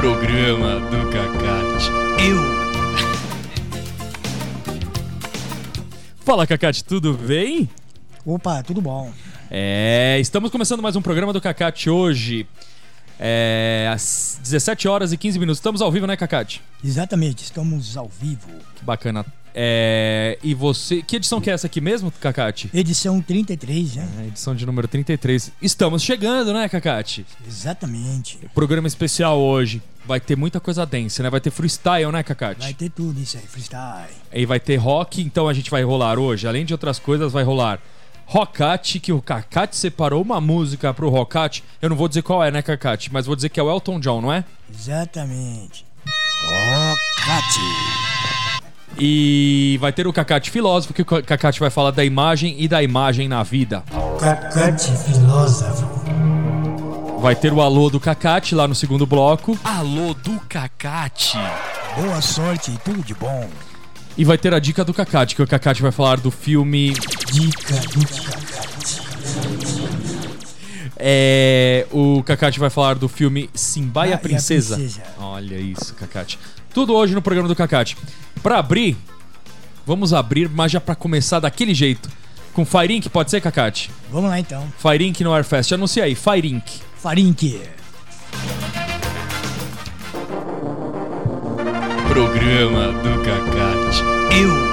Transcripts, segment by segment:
Programa do Cacate. Eu. Fala, Cacate, tudo bem? Opa, tudo bom. É, estamos começando mais um programa do Cacate hoje. É, às 17 horas e 15 minutos. Estamos ao vivo, né, Cacate? Exatamente, estamos ao vivo. Que bacana. É, e você. Que edição que é essa aqui mesmo, Cacate? Edição 33, né? É, edição de número 33. Estamos chegando, né, Cacate? Exatamente. Programa especial hoje. Vai ter muita coisa densa, né? Vai ter freestyle, né, Cacate? Vai ter tudo isso aí, freestyle. E vai ter rock, então a gente vai rolar hoje. Além de outras coisas, vai rolar Rockate, que o Cacate separou uma música pro Rockate. Eu não vou dizer qual é, né, Cacate? Mas vou dizer que é o Elton John, não é? Exatamente. Rocate. E vai ter o Cacate Filósofo, que o Cacate vai falar da imagem e da imagem na vida. Cacate filósofo. Vai ter o Alô do Cacate lá no segundo bloco. Alô do Cacate. Boa sorte e tudo de bom. E vai ter a dica do Cacate, que o Cacate vai falar do filme. Dica do Cacate. É. O Cacate vai falar do filme Simba e Ah, a Princesa. princesa. Olha isso, Cacate. Tudo hoje no programa do Cacate. Pra abrir, vamos abrir, mas já pra começar daquele jeito. Com Firink, pode ser, Cacate? Vamos lá então. Firink no Airfest. Anuncia aí, Firink. Farinque. Programa do Cacate. Eu.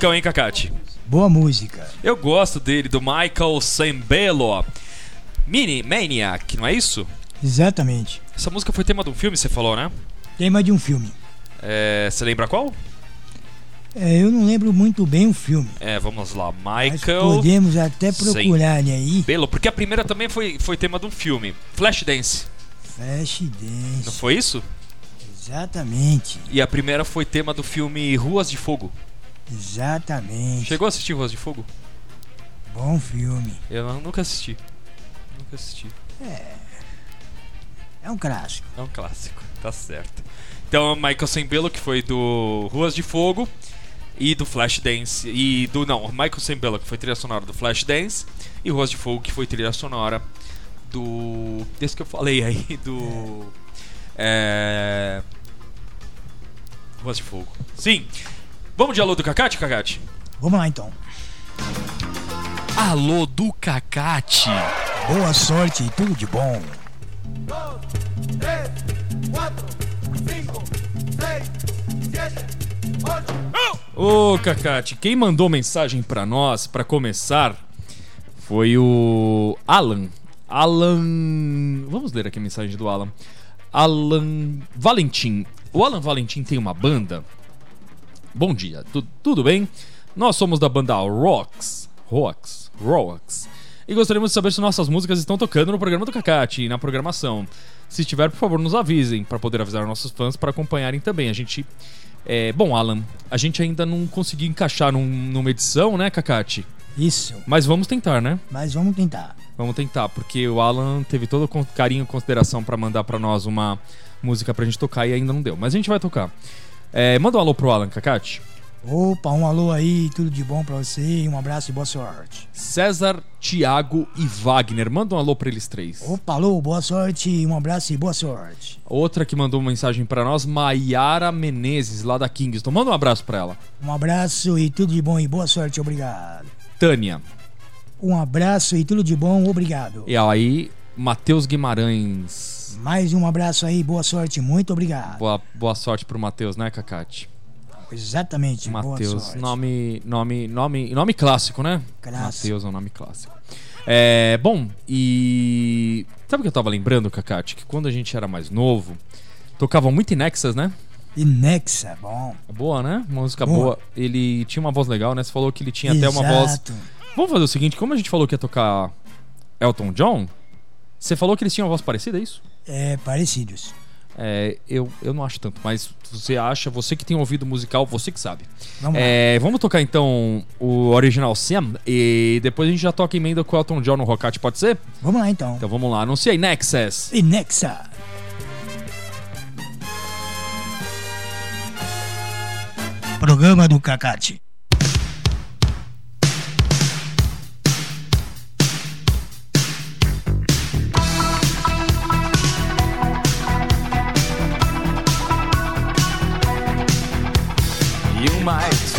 Musicão, hein, Cacate? Boa música. Eu gosto dele, do Michael Sembello. Mini Maniac, não é isso? Exatamente. Essa música foi tema de um filme, você falou, né? Tema de um filme. É, você lembra qual? É, eu não lembro muito bem o filme. É, vamos lá. Mas Michael podemos até procurar aí. Sembello. Porque a primeira também foi, foi tema de um filme. Flashdance. Flash Não foi isso? Exatamente. E a primeira foi tema do filme Ruas de Fogo. Exatamente. Chegou a assistir Ruas de Fogo? Bom filme. Eu não- nunca assisti. Nunca assisti. É um clássico. É um clássico, tá certo. Então, Michael Sembello, que foi do Ruas de Fogo e do Flashdance. E do. Não, Michael Sembello, que foi trilha sonora do Flashdance. E Ruas de Fogo, que foi trilha sonora do. Desse que eu falei aí, do. É. Ruas de Fogo. Sim. Vamos de alô do Cacate, Cacate? Vamos lá então. Alô do Cacate. Boa sorte e tudo de bom. Ô, Cacate, quem mandou mensagem pra nós, pra começar, foi o Alan. Alan. Vamos ler aqui a mensagem do Alan. Alan Valentim. O Alan Valentim tem uma banda. Bom dia, tu- tudo bem? Nós somos da banda Rocks. Rocks. Rocks. E gostaríamos de saber se nossas músicas estão tocando no programa do Cacate e na programação. Se estiver, por favor, nos avisem para poder avisar nossos fãs para acompanharem também. A gente. É, bom, Alan, a gente ainda não conseguiu encaixar num- numa edição, né, Cacate? Isso, Mas vamos tentar, né? mas vamos tentar. Vamos tentar, porque o Alan teve todo o carinho e consideração pra mandar pra nós uma música pra gente tocar e ainda não deu. Mas a gente vai tocar. É, manda um alô pro Alan, Cacate. Opa, um alô aí, tudo de bom pra você um abraço e boa sorte. César, Thiago e Wagner. Manda um alô pra eles três. Opa, alô, boa sorte, um abraço e boa sorte. Outra que mandou uma mensagem pra nós, Maiara Menezes, lá da Kingston. Manda um abraço pra ela. Um abraço e tudo de bom e boa sorte, obrigado. Tânia. Um abraço e tudo de bom, obrigado. E aí, Matheus Guimarães. Mais um abraço aí, boa sorte, muito obrigado. Boa, boa sorte pro Matheus, né, Cacate? Exatamente, Matheus, nome, nome, nome, nome clássico, né? Clássico. Matheus é um nome clássico. É, bom, e sabe o que eu tava lembrando, Cacate? Que quando a gente era mais novo, tocava muito em Nexus, né? E Nexa, bom. Boa, né? Música Boa. boa. Ele tinha uma voz legal, né? Você falou que ele tinha até uma voz. Exato. Vamos fazer o seguinte, como a gente falou que ia tocar Elton John, você falou que eles tinham uma voz parecida, é isso? É, parecidos. É, eu, eu não acho tanto, mas você acha, você que tem ouvido musical, você que sabe. Vamos. É, vamos tocar então o original Sam e depois a gente já toca emenda com o Elton John no Rocket, pode ser? Vamos lá então. Então vamos lá, anuncia aí Nexus. E Nexa. Programa do Cacate. You might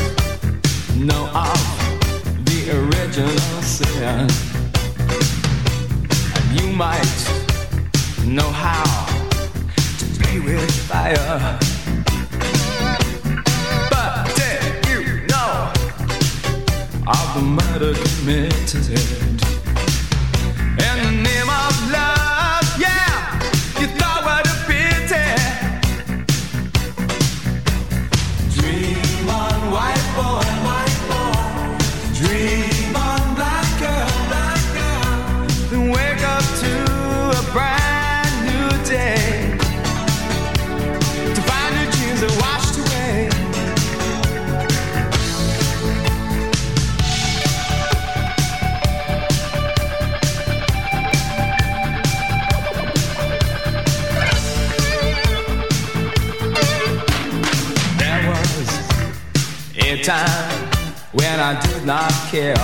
know of the original sin. And you might know how to play with fire. But did you know of the murder committed? In the name of love, time when I did not care.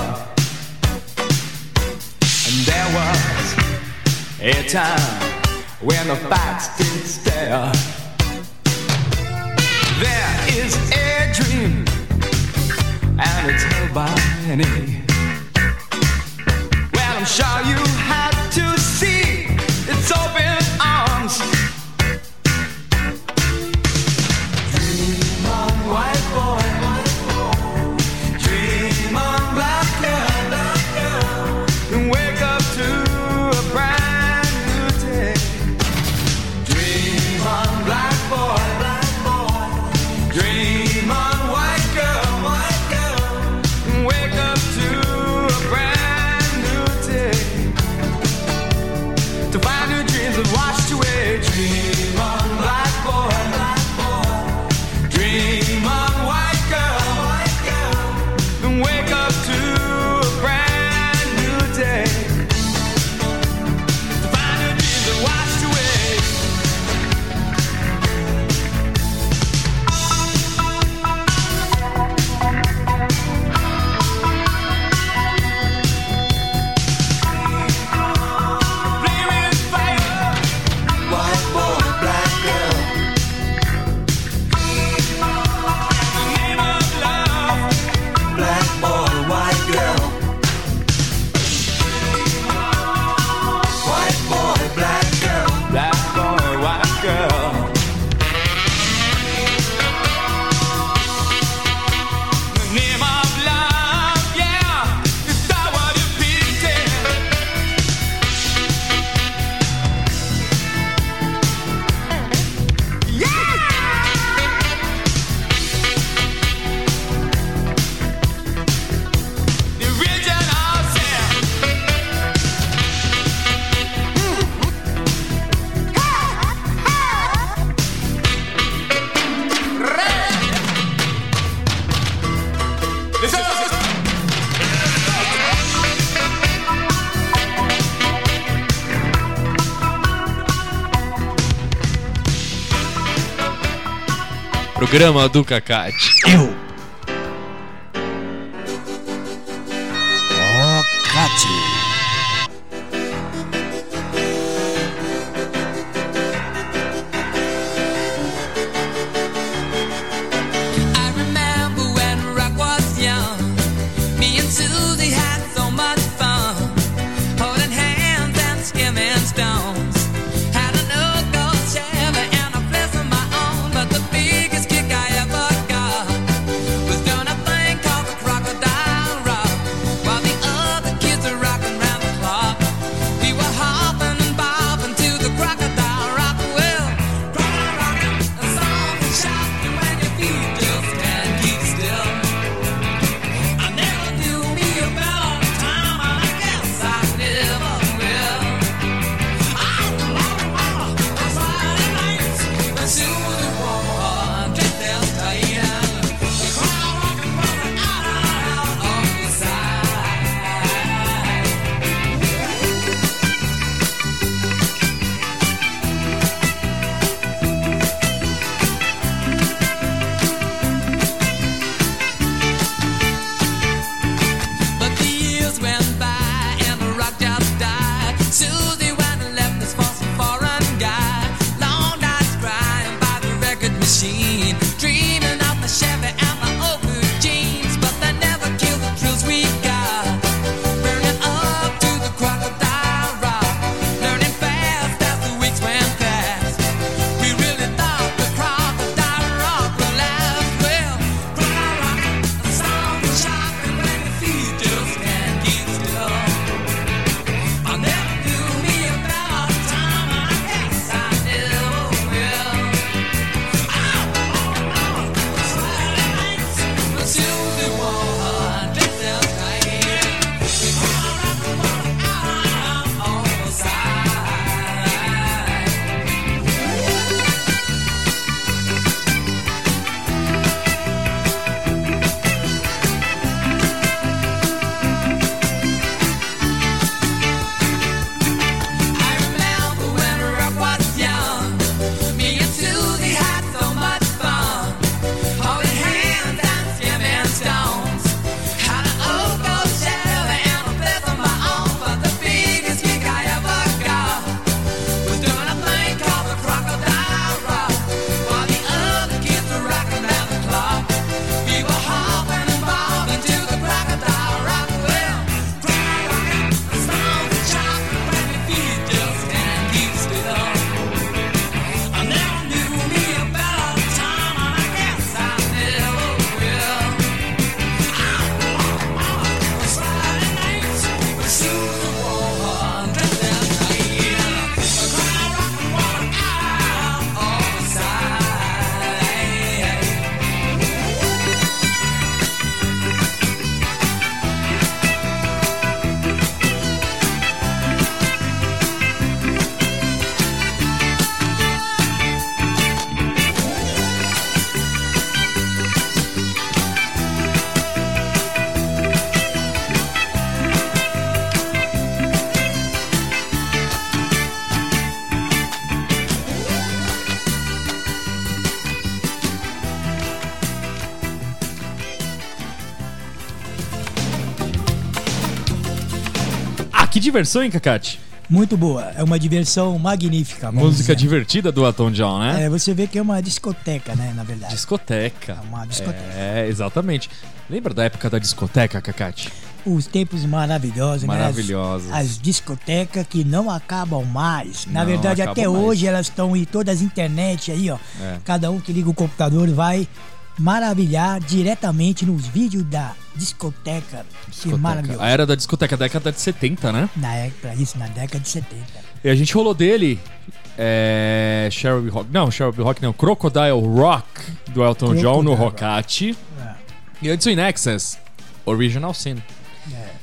And there was a time when the facts didn't stare. There is a dream, and it's held by many. Well, I'm sure you had programa do Cacate. Eu. O Cacate. diversão, hein, Cacate? Muito boa, é uma diversão magnífica. Música dizer. divertida do Atom John, né? É, você vê que é uma discoteca, né, na verdade. Discoteca. É uma discoteca. É, exatamente. Lembra da época da discoteca, Cacate? Os tempos maravilhosos, Maravilhosos. Né? As, as, discotecas que não acabam mais. Na não verdade, até mais. hoje elas estão em todas as internet aí, ó. É. Cada um que liga o computador vai maravilhar diretamente nos vídeos da discoteca. discoteca. Que maravilhoso. A era da discoteca, década de 70, né? Na, é, pra isso, na década de 70. E a gente rolou dele. É. Rock. Não, Cherub Rock não. Crocodile Rock do Elton Crocodile John no Rocate. É. E antes o Inexcess. Original Sin. É.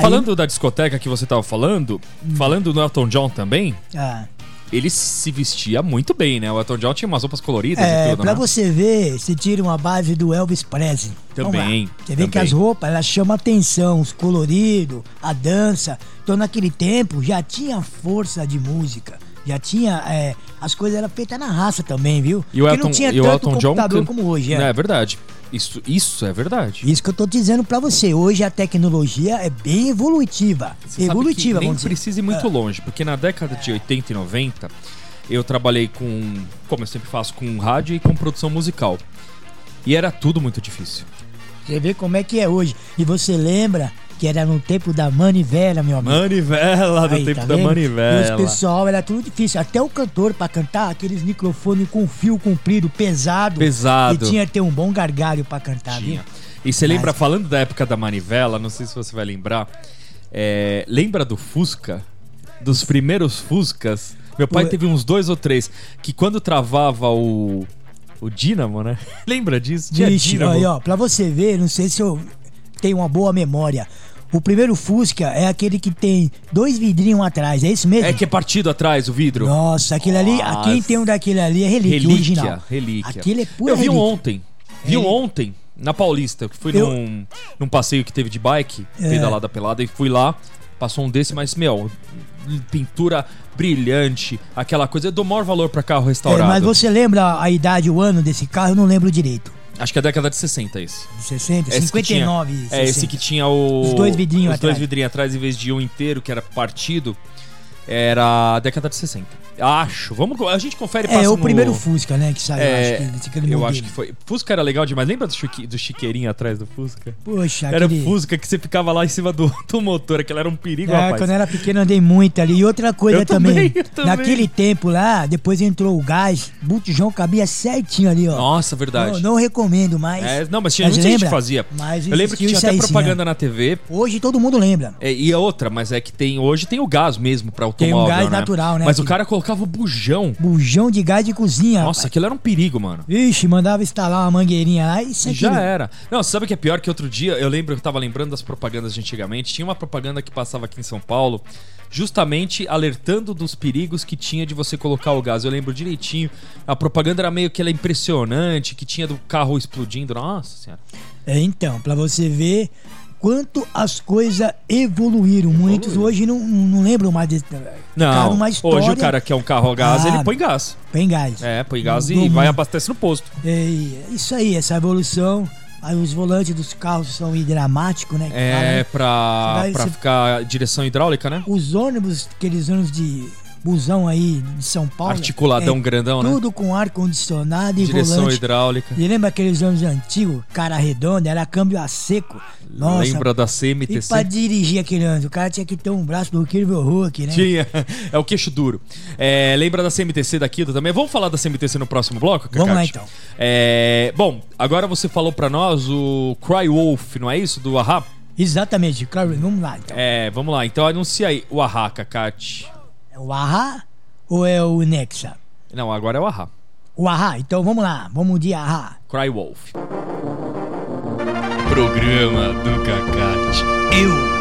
Falando Aí... da discoteca que você tava falando, hum. falando no Elton John também. Ah ele se vestia muito bem, né? O Elton John tinha umas roupas coloridas e É, tudo, pra né? você ver, você tira uma base do Elvis Presley. Também, Você vê que também. as roupas, elas chamam atenção, os coloridos, a dança. Então naquele tempo já tinha força de música. Já tinha. é, as coisas eram feitas na raça também, viu? E o Porque Elton, não tinha e o tanto Elton John computador can- como hoje. É, É. verdade. Isso, isso é verdade. Isso que eu tô dizendo pra você. Hoje a tecnologia é bem evolutiva. Você sabe evolutiva, que nem precisa ir muito É. longe, porque na década de 80 e 90 eu trabalhei com, como eu sempre faço, com rádio e com produção musical. E era tudo muito difícil. Você vê como é que é hoje. E você lembra que era no tempo da manivela, meu amigo. Manivela, do Aí, tempo tá da vendo? E manivela. os pessoal, era tudo difícil. Até o cantor pra cantar, aqueles microfones com fio comprido, pesado. Pesado. E tinha que ter um bom gargalho pra cantar, Tinha. viu? E você lembra, Mas- falando da época da manivela, não sei se você vai lembrar, é, lembra do Fusca? Dos primeiros Fuscas? Meu pai Ué. teve uns dois ou três, que quando travava o, o dínamo, né? Lembra disso? Tinha Vixe, dínamo. aí, ó, pra você ver, não sei se eu tenho uma boa memória. O primeiro Fusca é aquele que tem dois vidrinhos atrás, é isso mesmo? É que é partido atrás o vidro. Nossa, aquele ali, Nossa. quem tem um daquele ali é relíquia, relíquia, original. relíquia. Aquele é pura Eu vi um ontem. Vi um Relíquia. ontem, na Paulista, que fui Eu- num, num passeio que teve de bike, É. pedalada pelada, e fui lá, passou um desse, mas, meu, pintura brilhante, aquela coisa. Eu dou maior valor pra carro É, restaurado. mas você lembra a idade, o ano desse carro? Eu não lembro direito. Acho que é a década de 60 esse. De 60, Esse que 59, tinha- 60. É, esse que tinha o... Os dois vidrinhos Os dois atrás. vidrinhos atrás, em vez de um inteiro, que era partido, era a década de 60. Acho. Vamos, a gente confere É, o no- primeiro Fusca, né, que saiu, É, acho que, eu acho que foi. Fusca era legal demais. Lembra do, chique, do chiqueirinho atrás do Fusca? Poxa, Era aquele... o Fusca que você ficava lá em cima do, do motor, aquele era um perigo, É, rapaz. quando eu era pequeno andei muito ali. E outra coisa Eu também, eu também. naquele tempo lá, depois entrou o gás, botijão cabia certinho ali, ó. Nossa, verdade. Não, não recomendo mais. É, não, mas tinha Mas gente que fazia. Mas eu lembro que tinha até aí, sim, propaganda é. na TV. Hoje todo mundo lembra. É, e a outra, mas é que tem hoje tem o gás mesmo pra Tem automóvel, um gás né? natural, né, Mas o que- cara colocava o bujão. Bujão de gás de cozinha. Nossa, rapaz. aquilo era um perigo, mano. Vixe, mandava instalar uma mangueirinha lá e isso E já era. Não, sabe o que é pior que outro dia, eu lembro, eu tava lembrando das propagandas de antigamente, tinha uma propaganda que passava aqui em São Paulo, justamente alertando dos perigos que tinha de você colocar o gás. Eu lembro direitinho. A propaganda era meio que ela é impressionante, que tinha do carro explodindo. Nossa senhora. É, então, pra você ver quanto as coisas evoluíram. Muitos hoje não, não lembram mais desse. Não, Cara, uma história. hoje o cara quer um carro a gás, Ah, ele põe gás. Tem gás. É, põe gás e Mudou vai abastece no posto. É isso aí, essa evolução. Aí os volantes dos carros são hidramáticos, né? que É né? pra, vai- pra você- ficar direção hidráulica, né? Os ônibus, aqueles ônibus de busão aí de São Paulo. Articuladão é grandão, né? Tudo com ar-condicionado e Direção volante. hidráulica. E lembra aqueles ônibus antigos, cara redonda, era câmbio a seco? Nossa. Lembra da E CMTC? pra dirigir aquele ônibus, o cara tinha que ter um braço do Kirby Hulk, né? Tinha. É o queixo duro. É, lembra da CMTC daqui também? Vamos falar da CMTC no próximo bloco, Vamos lá, Cacate? então. É, bom, agora você falou pra nós o Cry Wolf, não é isso? Do Ahá? Exatamente, claro, vamos lá então. É, vamos lá. Então anuncia aí o Ahá, Cacate. É o Ahá ou é o Nexa? Não, agora é o Ahá. O Ahá, então vamos lá, vamos de Ahá. Cry Wolf. Programa do Cacate. Eu.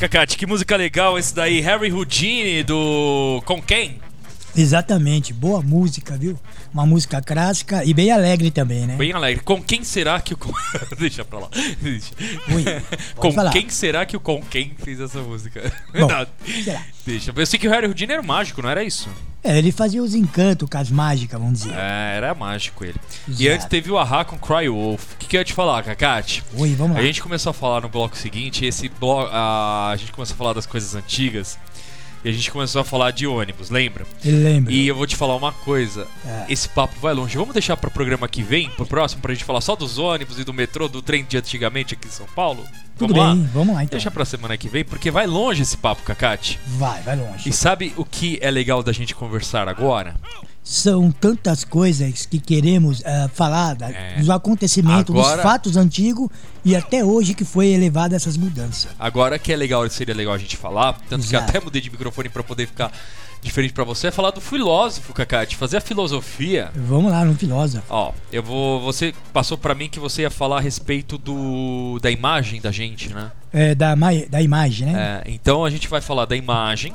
Ah, Cacate, que música legal esse daí. Harry Houdini do. Com quem? Exatamente, boa música, viu? Uma música clássica e bem alegre também, né? Bem alegre. Com quem será que o. Deixa pra lá. Deixa. Ui, Com falar. quem será que o Com quem fez essa música? Bom? Deixa. Eu sei que o Harry Houdini era um mágico, não era isso? É, ele fazia os encantos com as mágicas, vamos dizer. É, era mágico ele. E Exato. antes teve o Ahá com Cry Wolf. O que, que eu ia te falar, Cacate? Ui, vamos lá. A gente começou a falar no bloco seguinte, esse bloco, a, a gente começou a falar das coisas antigas e a gente começou a falar de ônibus, lembra? Ele lembra. E eu vou te falar uma coisa, É. esse papo vai longe. Vamos deixar pro programa que vem, pro próximo, pra gente falar só dos ônibus e do metrô, do trem de antigamente aqui em São Paulo? Tudo Vamos bem, lá? vamos lá então. Deixa pra semana que vem, porque vai longe esse papo, Cacate. Vai, vai longe. E sabe o que é legal da gente conversar agora? São tantas coisas que queremos eh, falar da- É. dos acontecimentos, Agora- dos fatos antigos e até hoje que foi elevado essas mudanças. Agora que é legal, seria legal a gente falar, tanto que Exato. até mudei de microfone pra poder ficar diferente pra você, é falar do filósofo, de fazer a filosofia. Vamos lá, no filósofo. Ó, eu vou. Você passou pra mim que você ia falar a respeito do da imagem da gente, né? É, da, da imagem, né? É, então a gente vai falar da imagem.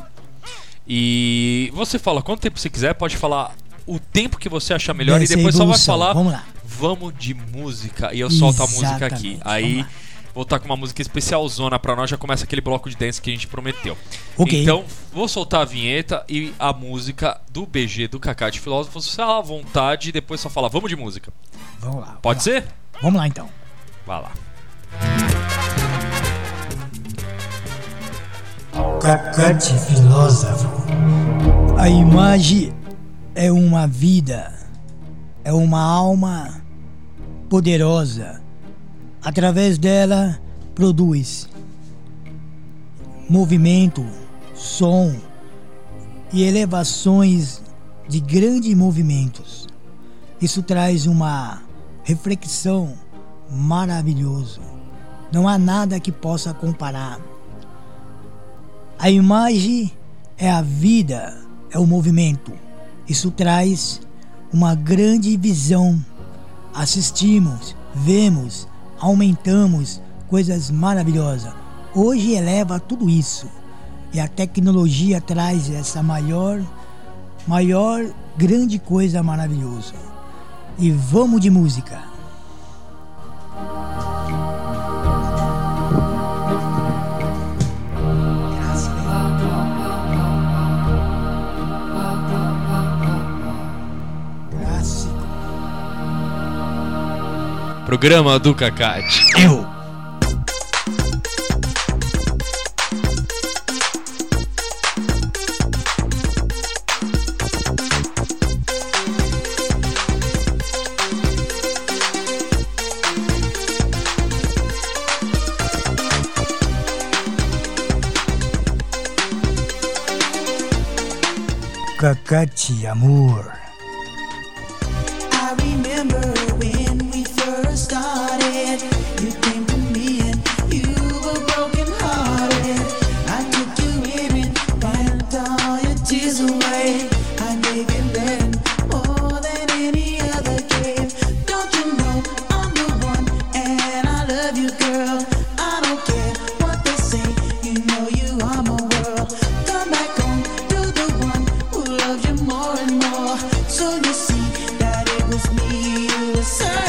E você fala quanto tempo você quiser, pode falar o tempo que você achar melhor Dessa e depois só vai evolução. falar Vamos lá. vamos de música e eu solto a música aqui. Exatamente, Aí vou estar com uma música especial zona pra nós, já começa aquele bloco de dance que a gente prometeu. Ok. Então, vou soltar a vinheta e a música do BG do Kaká de Filósofo, você à vontade e depois só fala vamos de música. Vamos lá. Pode vamos ser? lá. Vamos lá então. Vai lá. Cacate filósofo. A imagem é uma vida, é uma alma poderosa. Através dela produz movimento, som e elevações de grandes movimentos. Isso traz uma reflexão maravilhosa. Não há nada que possa comparar. A imagem é a vida, é o movimento. Isso traz uma grande visão. Assistimos, vemos, aumentamos coisas maravilhosas. Hoje eleva tudo isso. E a tecnologia traz essa maior, maior grande coisa maravilhosa. E vamos de música. Programa do Cacate. Eu. Cacate amor. more and more. So you see that it was me who was serving.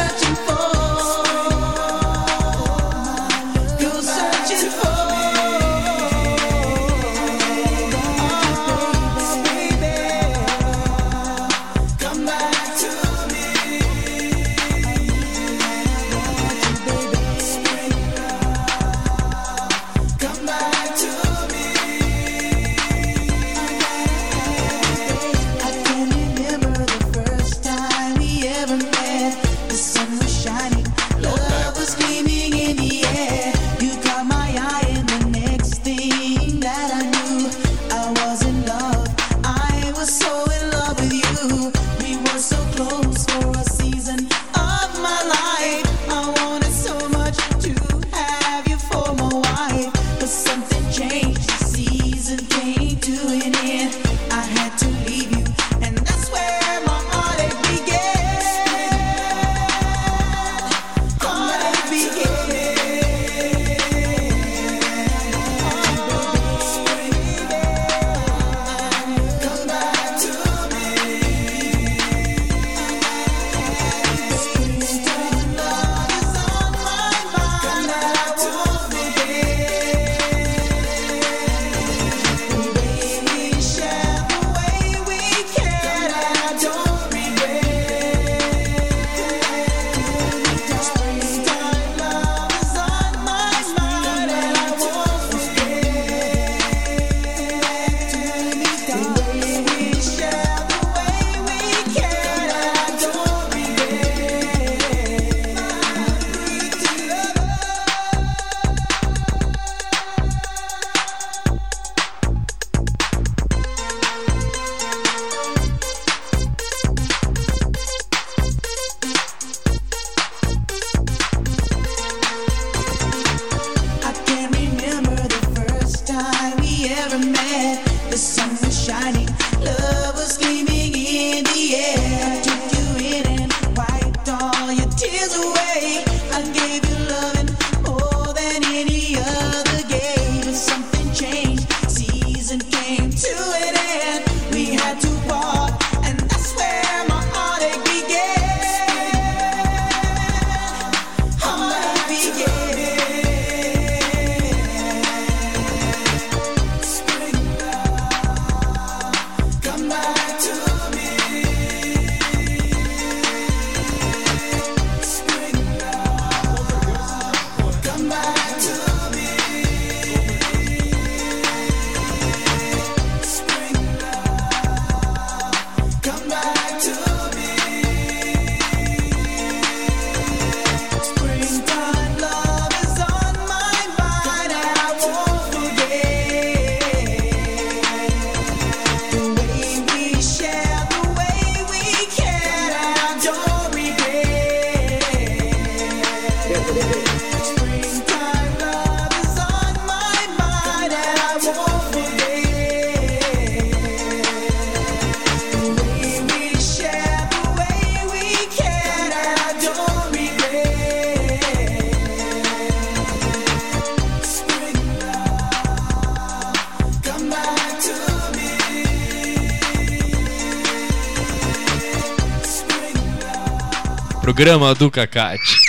Programa do Cacate.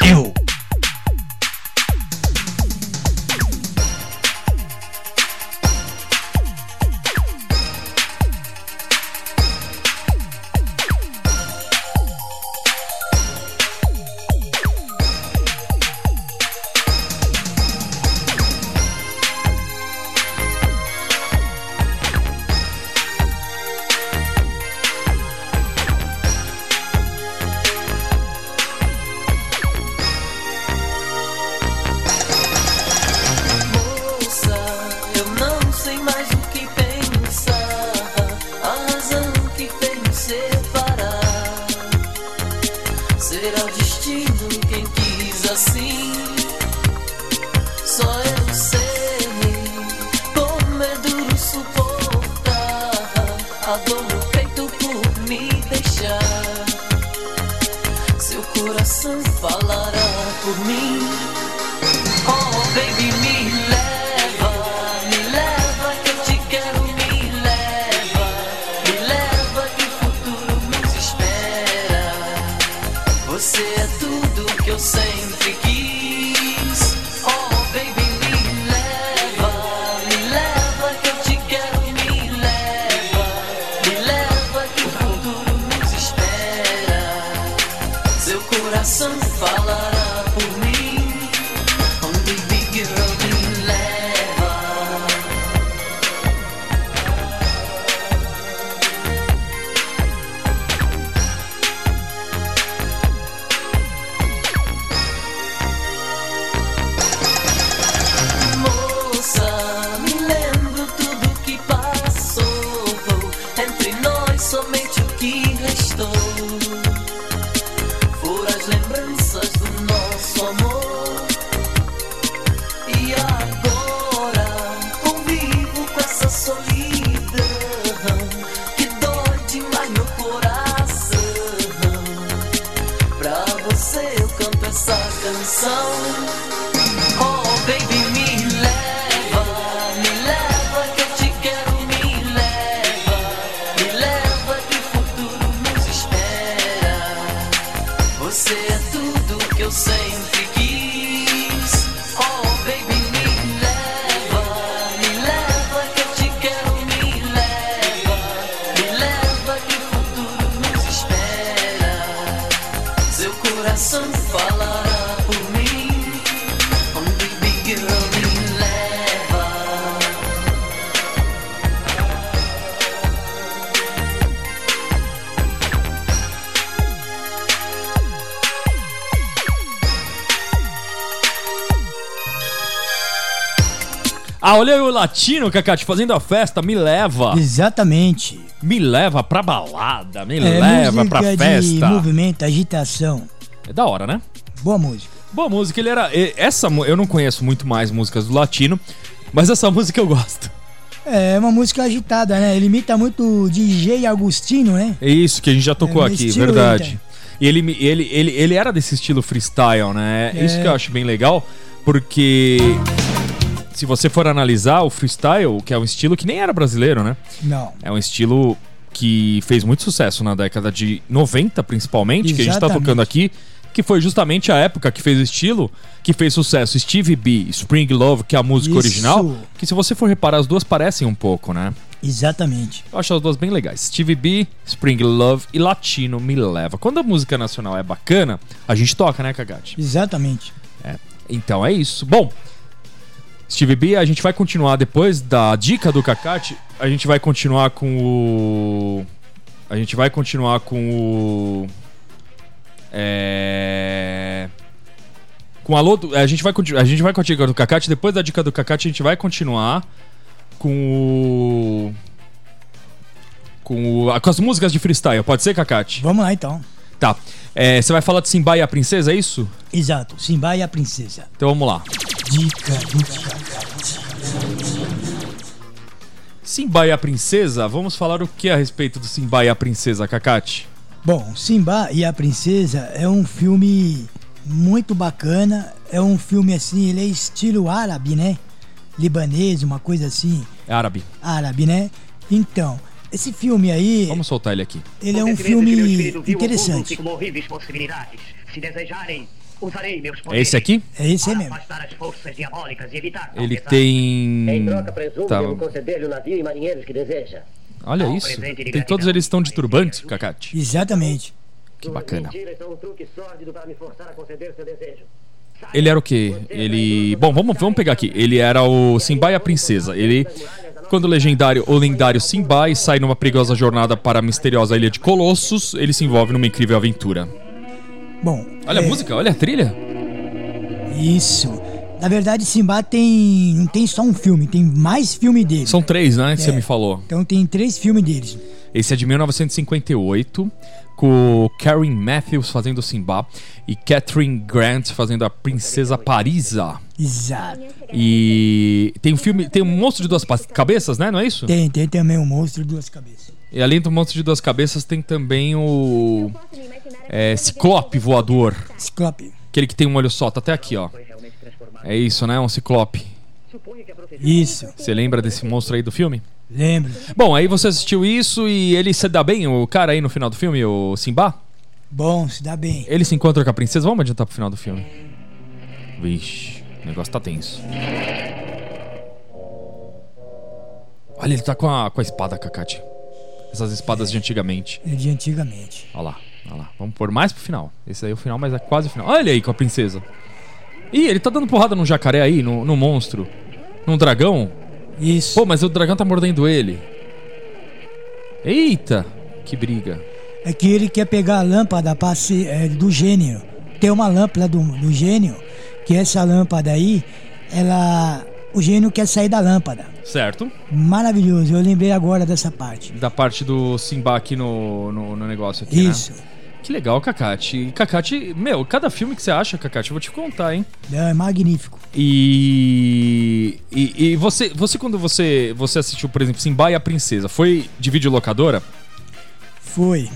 Latino, Cacate, fazendo a festa. Me leva. Exatamente. Me leva pra balada. Me É, leva pra de festa. movimento, agitação. É da hora, né? Boa música. Boa música, ele era. Essa, eu não conheço muito mais músicas do latino, mas essa música eu gosto. É uma música agitada, né? Ele imita muito o DJ Agostino, né? É isso que a gente já tocou É, aqui, verdade. Inter. E ele, me- ele, ele, ele era desse estilo freestyle, né? É. Isso que eu acho bem legal, porque se você for analisar o freestyle, que é um estilo que nem era brasileiro, né? Não. É um estilo que fez muito sucesso na década de 90, principalmente, que a gente tá Exatamente. tocando aqui, que foi justamente a época que fez o estilo, que fez sucesso. Stevie B, Spring Love, que é a música Isso. original, que se você for reparar, as duas parecem um pouco, né? Exatamente. Eu acho as duas bem legais. Stevie B, Spring Love e Latino Me Leva. Quando a música nacional é bacana, a gente toca, né, Cagate? Exatamente. É. Então é isso. Bom, Stevie B, a gente vai continuar depois da dica do Cacate. A gente vai continuar com o. A gente vai continuar com o. É. Com a Alô. do- A gente vai continuar. A gente vai com a dica do Cacate. Depois da dica do Cacate, a gente vai continuar com o. Com, o, com as músicas de freestyle. Pode ser, Cacate? Vamos lá então. Tá. É, Você vai falar de Simba e a Princesa, é isso? Exato. Simba e a Princesa. Então vamos lá. Dica do Cacate. Simba e a Princesa, vamos falar o que a respeito do Simba e a Princesa, Cacate? Bom, Simba e a Princesa é um filme muito bacana. É um filme assim, ele é estilo árabe, né? Libanês, uma coisa assim. É árabe. árabe, né? Então, esse filme aí, Vamos soltar ele aqui. ele é um filme interessante. Se desejarem, usarei meus É poderes. esse aqui? É esse mesmo. afastar as forças diabólicas e evitar Ele tem. Em troca, presumo Tá. conceder-lhe o navio e marinheiros que deseja. Olha isso. Tem todos eles estão de turbante, Cacate. Exatamente. Que bacana. Um desejo. Ele era o quê? Ele. Bom, vamos, vamos pegar aqui. Ele era o Simba e a Princesa. Ele. Quando o legendário, o lendário Simbai sai numa perigosa jornada para a misteriosa ilha de Colossus, ele se envolve numa incrível aventura. Bom, Olha a é, música, olha a trilha. Isso. Na verdade, Simba tem. Não tem só um filme, tem mais filme deles. São três, né? Que você É. me falou. Então tem três filmes deles. Esse é de 1958, com Karen Matthews fazendo Simba e Catherine Grant fazendo a Princesa Parisa. Exato. E tem um filme, tem um monstro de duas cabeças, né? Não é isso? Tem, tem também o monstro de duas cabeças. E além do monstro de duas cabeças, tem também o é, Ciclope voador. Ciclope. Aquele que tem um olho só, tá até aqui, ó. É isso, né? Um Ciclope. Isso. Você lembra desse monstro aí do filme? Lembro. Bom, aí você assistiu isso e ele se dá bem, o cara aí no final do filme, o Simba? Bom, se dá bem. Ele se encontra com a princesa. Vamos adiantar pro final do filme. Vixe, o negócio tá tenso. Olha, ele tá com a, com a espada, Cacate. Essas espadas de antigamente. É de antigamente. Olha lá, olha lá. Vamos pôr mais pro final. Esse aí é o final, mas é quase o final. Olha ele aí com a princesa. Ih, ele tá dando porrada num jacaré aí, no, no monstro. Num dragão. Isso. Pô, mas o dragão tá mordendo ele. Eita, que briga. É que ele quer pegar a lâmpada pra ser, é, do gênio. Tem uma lâmpada do, do gênio, que essa lâmpada aí, ela. O gênio quer sair da lâmpada. Certo. Maravilhoso, eu lembrei agora dessa parte. Da parte do Simba aqui no, no, no negócio aqui, né? Isso. Que legal. E Cacate, meu, cada filme que você acha, Cacate, eu vou te contar, hein? É magnífico. E, e, e você, você quando você, você assistiu, por exemplo, Simba e a Princesa, foi de videolocadora? Foi.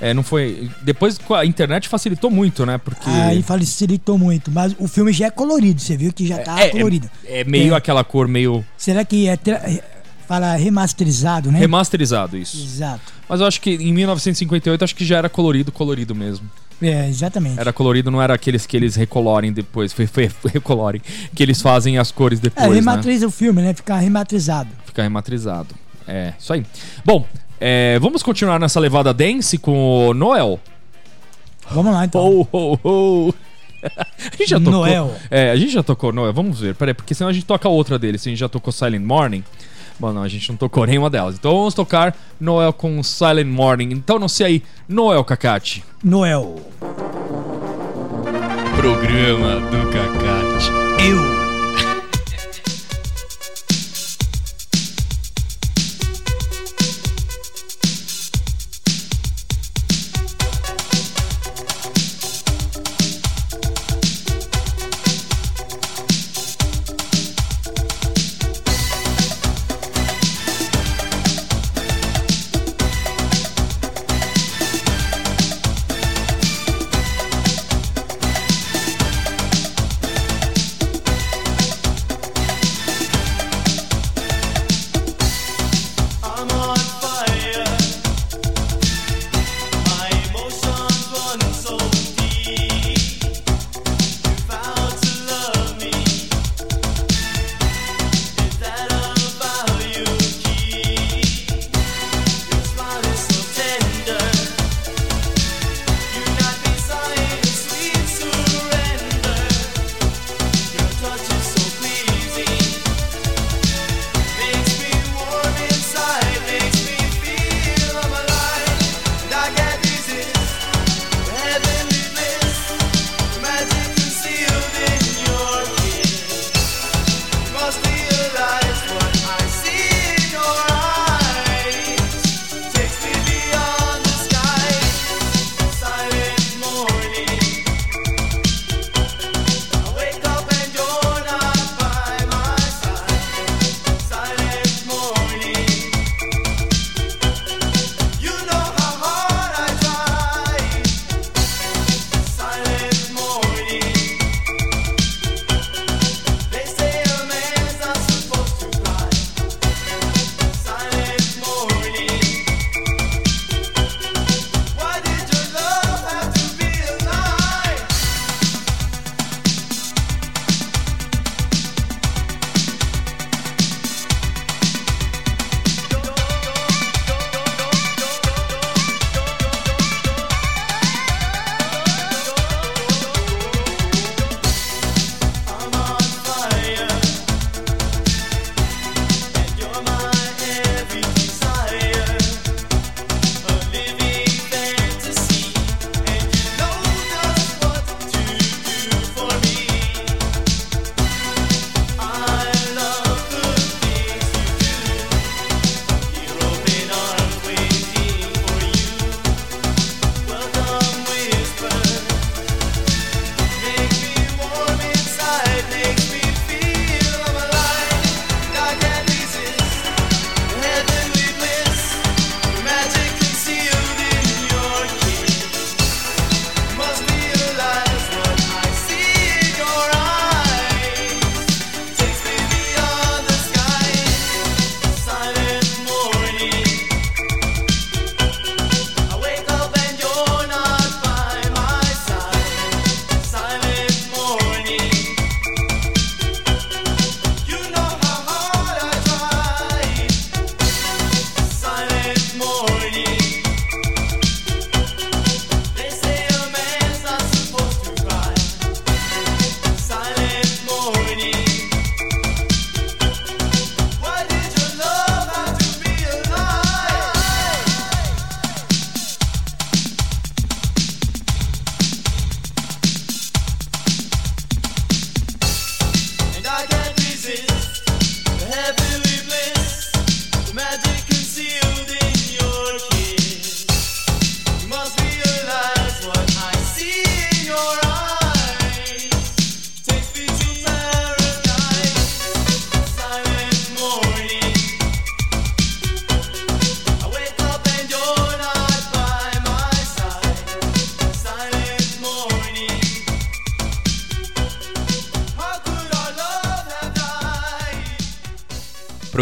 É, não foi. Depois a internet facilitou muito, né? Porque Aí facilitou muito, mas o filme já é colorido, você viu que já tá é, colorido. é, é meio É. aquela cor meio Será que é. tra- é- Fala remasterizado, né? remasterizado isso. Exato. Mas eu acho que em 1958 acho que já era colorido, colorido mesmo. É, exatamente. Era colorido, não era aqueles que eles recolorem depois, foi, foi, recolorem, que eles fazem as cores É, depois, né? rematriza o filme, né? Ficar rematrizado. Fica rematrizado. É, isso aí. Bom, é, vamos continuar nessa levada dance com o Noel. Vamos lá então. Ho, ho, ho. a gente já tocou. Noel. É, a gente já tocou Noel. Vamos ver. Peraí, porque senão a gente toca outra dele. Se a gente já tocou Silent Morning. Bom, não, a gente não tocou nenhuma delas. Então vamos tocar Noel com Silent Morning. Então não sei aí, Noel Cacate. Noel. Programa do Cacate. Eu.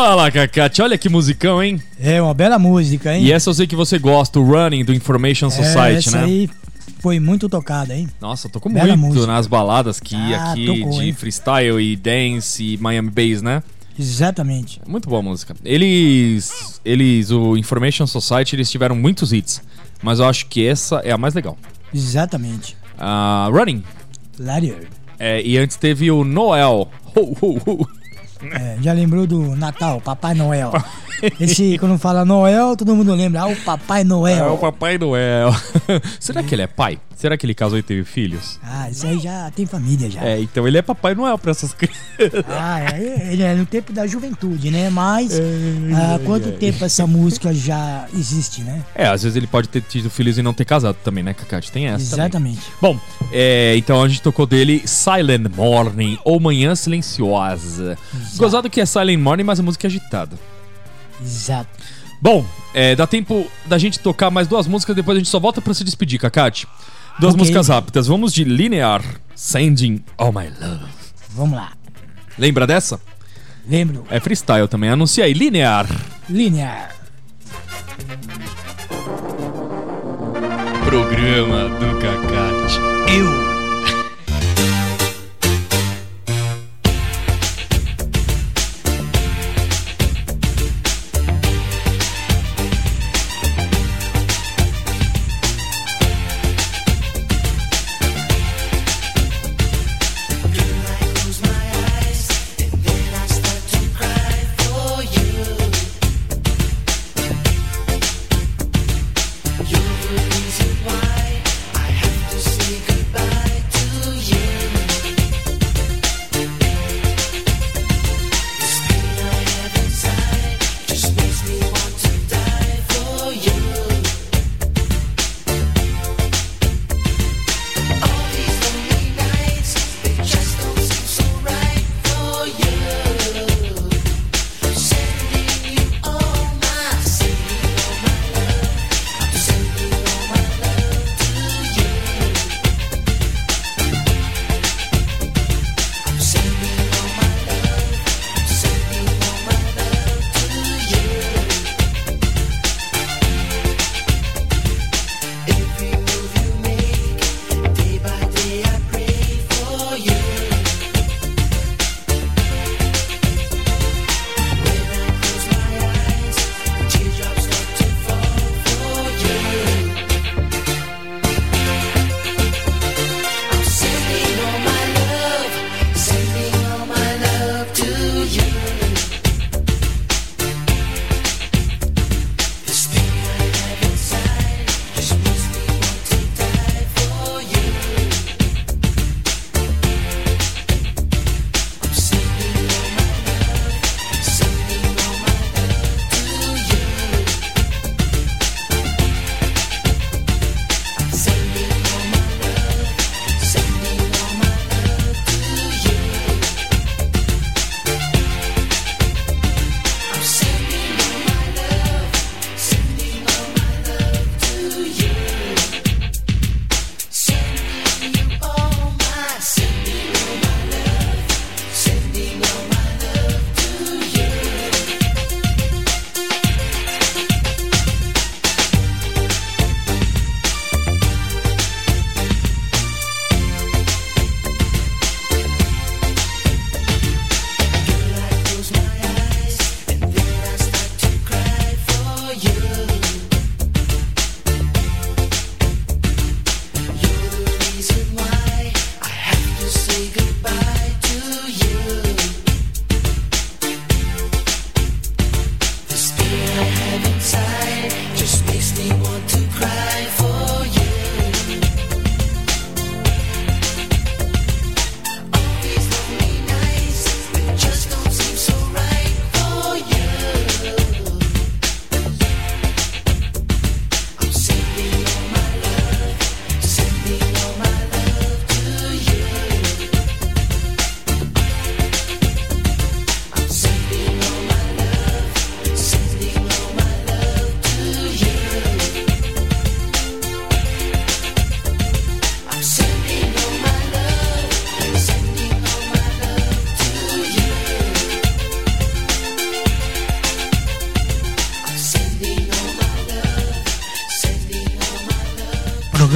Fala, Cacate. Olha que musicão, hein? É uma bela música, hein? E essa eu sei que você gosta, o Running do Information É, Society, essa né? aí foi muito tocada, hein? Nossa, tocou Bela muito música. nas baladas que Ah, aqui tocou, de hein? freestyle e dance e Miami Bass, né? Exatamente. Muito boa música. Eles, eles, o Information Society, eles tiveram muitos hits, mas eu acho que essa é a mais legal. Exatamente. Ah, Running. Larier. É, e antes teve o Noel. Ho, ho, ho. É, já lembrou do Natal, Papai Noel. Esse, quando fala Noel, todo mundo lembra. Ah, o Papai Noel. É o Papai Noel. Será que ele é pai? Será que ele casou e teve filhos? Ah, isso aí já tem família já. É, então ele é Papai Noel pra essas crianças. Ah, é, ele é no tempo da juventude, né? Mas É, há quanto tempo essa música já existe, né? É, às vezes ele pode ter tido filhos e não ter casado também, né, Cacate? Tem essa também. Exatamente. Bom, é, então a gente tocou dele Silent Morning, ou Manhã Silenciosa. Gozado que é Silent Morning, mas a música é agitada. Exato. Bom, é, dá tempo da gente tocar mais duas músicas, depois a gente só volta pra se despedir, Cacate. Duas Ok. músicas rápidas. Vamos de Linear, Sending All My Love. Vamos lá. Lembra dessa? Lembro. É freestyle também. Anuncia aí, Linear. Linear. Programa do Cacate. Eu.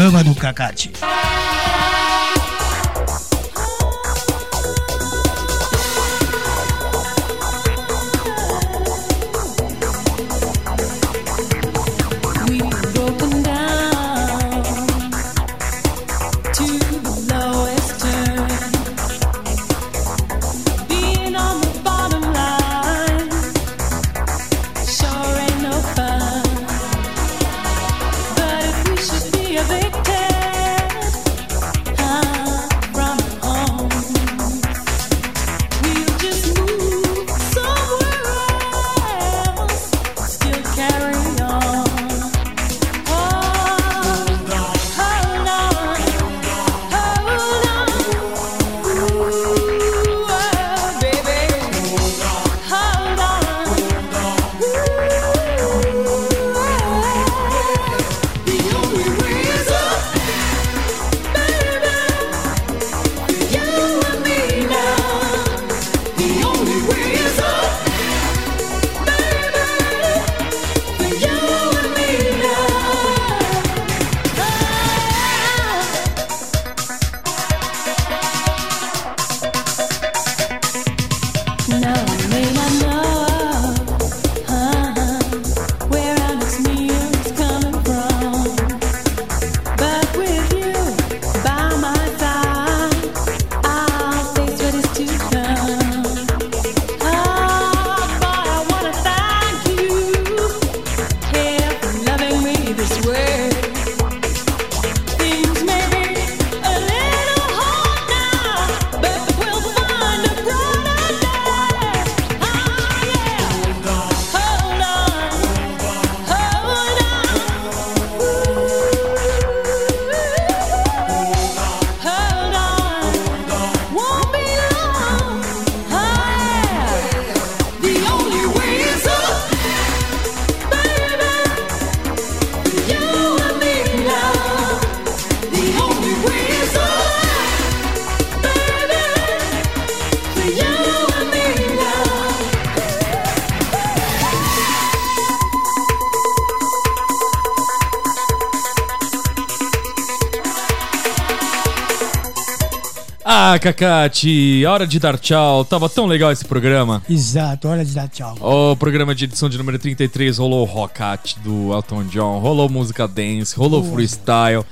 Programa do Cacate. Cacate, hora de dar tchau. Tava tão legal esse programa. Exato, hora de dar tchau. O programa de edição de número 33 rolou Rockate do Elton John, rolou música dance, rolou Boa. freestyle.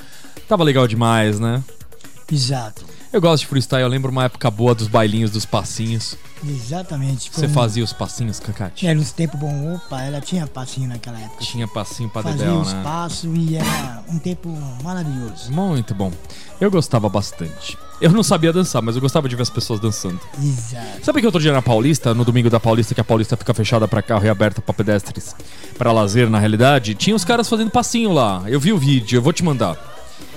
Tava legal demais, né? Exato. Eu gosto de freestyle, eu lembro uma época boa dos bailinhos, dos passinhos. Exatamente. Você um- fazia os passinhos, Cacate? Era uns tempos bons. Opa, ela tinha passinho naquela época. Tinha passinho pra Fazia dedéu, os né? passos e era um tempo maravilhoso. Muito bom. Eu gostava bastante. Eu não sabia dançar, mas eu gostava de ver as pessoas dançando. Exato. Sabe que outro dia na Paulista, no domingo da Paulista, que a Paulista fica fechada pra carro e aberta pra pedestres, pra lazer na realidade, tinha os caras fazendo passinho lá. Eu vi o vídeo, eu vou te mandar.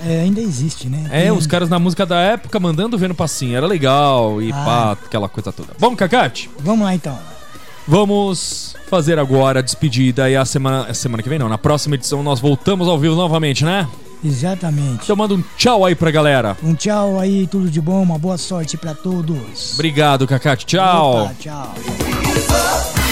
É, ainda existe, né? É, os caras na música da época mandando vendo passinho, era legal e Ah. pá, aquela coisa toda. Bom, Cacate, Vamos lá então. vamos fazer agora a despedida e a semana, a semana que vem não, na próxima edição nós voltamos ao vivo novamente, né? Exatamente. Então manda um tchau aí pra galera. Um tchau aí, tudo de bom, uma boa sorte pra todos. Obrigado, Cacate. Tchau. Opa, tchau.